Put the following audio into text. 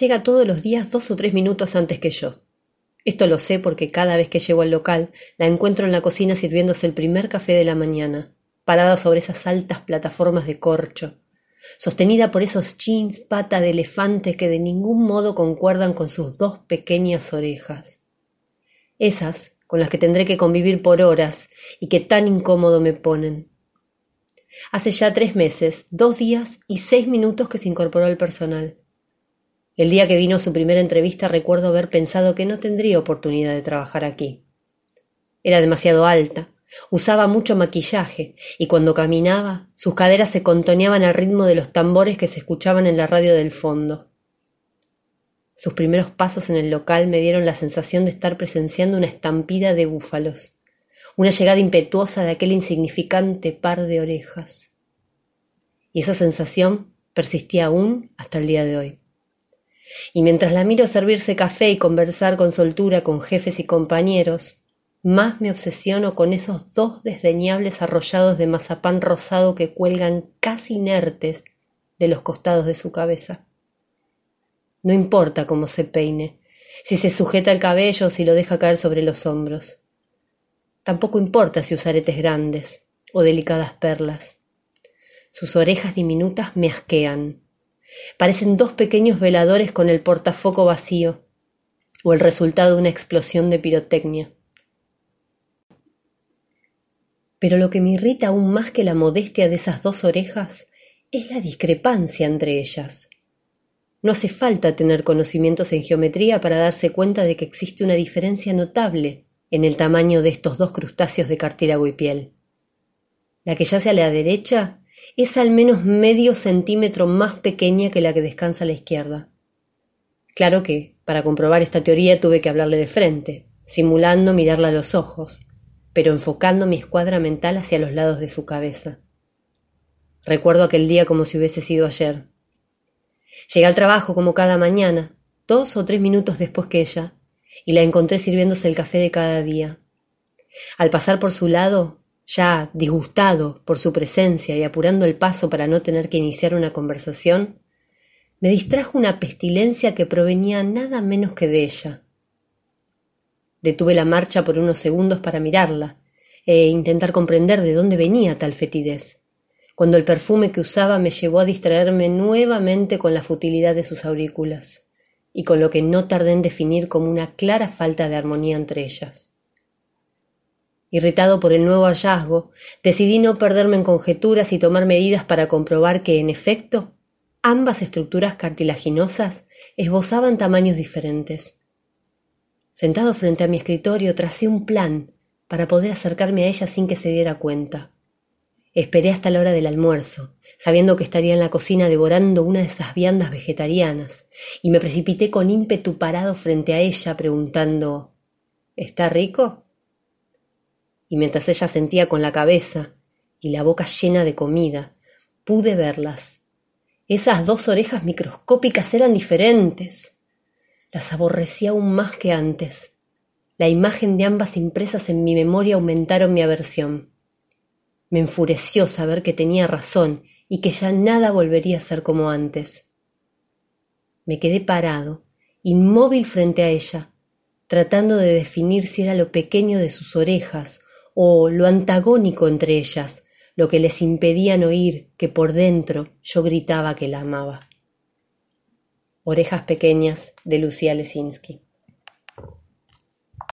llega todos los días dos o tres minutos antes que yo. Esto lo sé porque cada vez que llego al local la encuentro en la cocina sirviéndose el primer café de la mañana, parada sobre esas altas plataformas de corcho, sostenida por esos jeans pata de elefante que de ningún modo concuerdan con sus dos pequeñas orejas. Esas con las que tendré que convivir por horas y que tan incómodo me ponen. Hace ya tres meses, dos días y seis minutos que se incorporó al personal. El día que vino su primera entrevista recuerdo haber pensado que no tendría oportunidad de trabajar aquí. Era demasiado alta, usaba mucho maquillaje y cuando caminaba sus caderas se contoneaban al ritmo de los tambores que se escuchaban en la radio del fondo. Sus primeros pasos en el local me dieron la sensación de estar presenciando una estampida de búfalos, una llegada impetuosa de aquel insignificante par de orejas. Y esa sensación persistía aún hasta el día de hoy. Y mientras la miro servirse café y conversar con soltura con jefes y compañeros, más me obsesiono con esos dos desdeñables arrollados de mazapán rosado que cuelgan casi inertes de los costados de su cabeza. No importa cómo se peine, si se sujeta el cabello o si lo deja caer sobre los hombros. Tampoco importa si usa aretes grandes o delicadas perlas. Sus orejas diminutas me asquean. Parecen dos pequeños veladores con el portafoco vacío, o el resultado de una explosión de pirotecnia. Pero lo que me irrita aún más que la modestia de esas dos orejas es la discrepancia entre ellas. No hace falta tener conocimientos en geometría para darse cuenta de que existe una diferencia notable en el tamaño de estos dos crustáceos de cartílago y piel. La que yace a la derecha es al menos medio centímetro más pequeña que la que descansa a la izquierda. Claro que, para comprobar esta teoría, tuve que hablarle de frente, simulando mirarla a los ojos, pero enfocando mi escuadra mental hacia los lados de su cabeza. Recuerdo aquel día como si hubiese sido ayer. Llegué al trabajo como cada mañana, dos o tres minutos después que ella, y la encontré sirviéndose el café de cada día. Al pasar por su lado, ya disgustado por su presencia y apurando el paso para no tener que iniciar una conversación, me distrajo una pestilencia que provenía nada menos que de ella. Detuve la marcha por unos segundos para mirarla e intentar comprender de dónde venía tal fetidez, cuando el perfume que usaba me llevó a distraerme nuevamente con la futilidad de sus aurículas y con lo que no tardé en definir como una clara falta de armonía entre ellas. Irritado por el nuevo hallazgo, decidí no perderme en conjeturas y tomar medidas para comprobar que, en efecto, ambas estructuras cartilaginosas esbozaban tamaños diferentes. Sentado frente a mi escritorio, tracé un plan para poder acercarme a ella sin que se diera cuenta. Esperé hasta la hora del almuerzo, sabiendo que estaría en la cocina devorando una de esas viandas vegetarianas, y me precipité con ímpetu parado frente a ella preguntando ¿Está rico? Y mientras ella sentía con la cabeza y la boca llena de comida, pude verlas. Esas dos orejas microscópicas eran diferentes. Las aborrecía aún más que antes. La imagen de ambas impresas en mi memoria aumentaron mi aversión. Me enfureció saber que tenía razón y que ya nada volvería a ser como antes. Me quedé parado, inmóvil frente a ella, tratando de definir si era lo pequeño de sus orejas o lo antagónico entre ellas, lo que les impedían oír que por dentro yo gritaba que la amaba. Orejas pequeñas de Lucía Lesinski.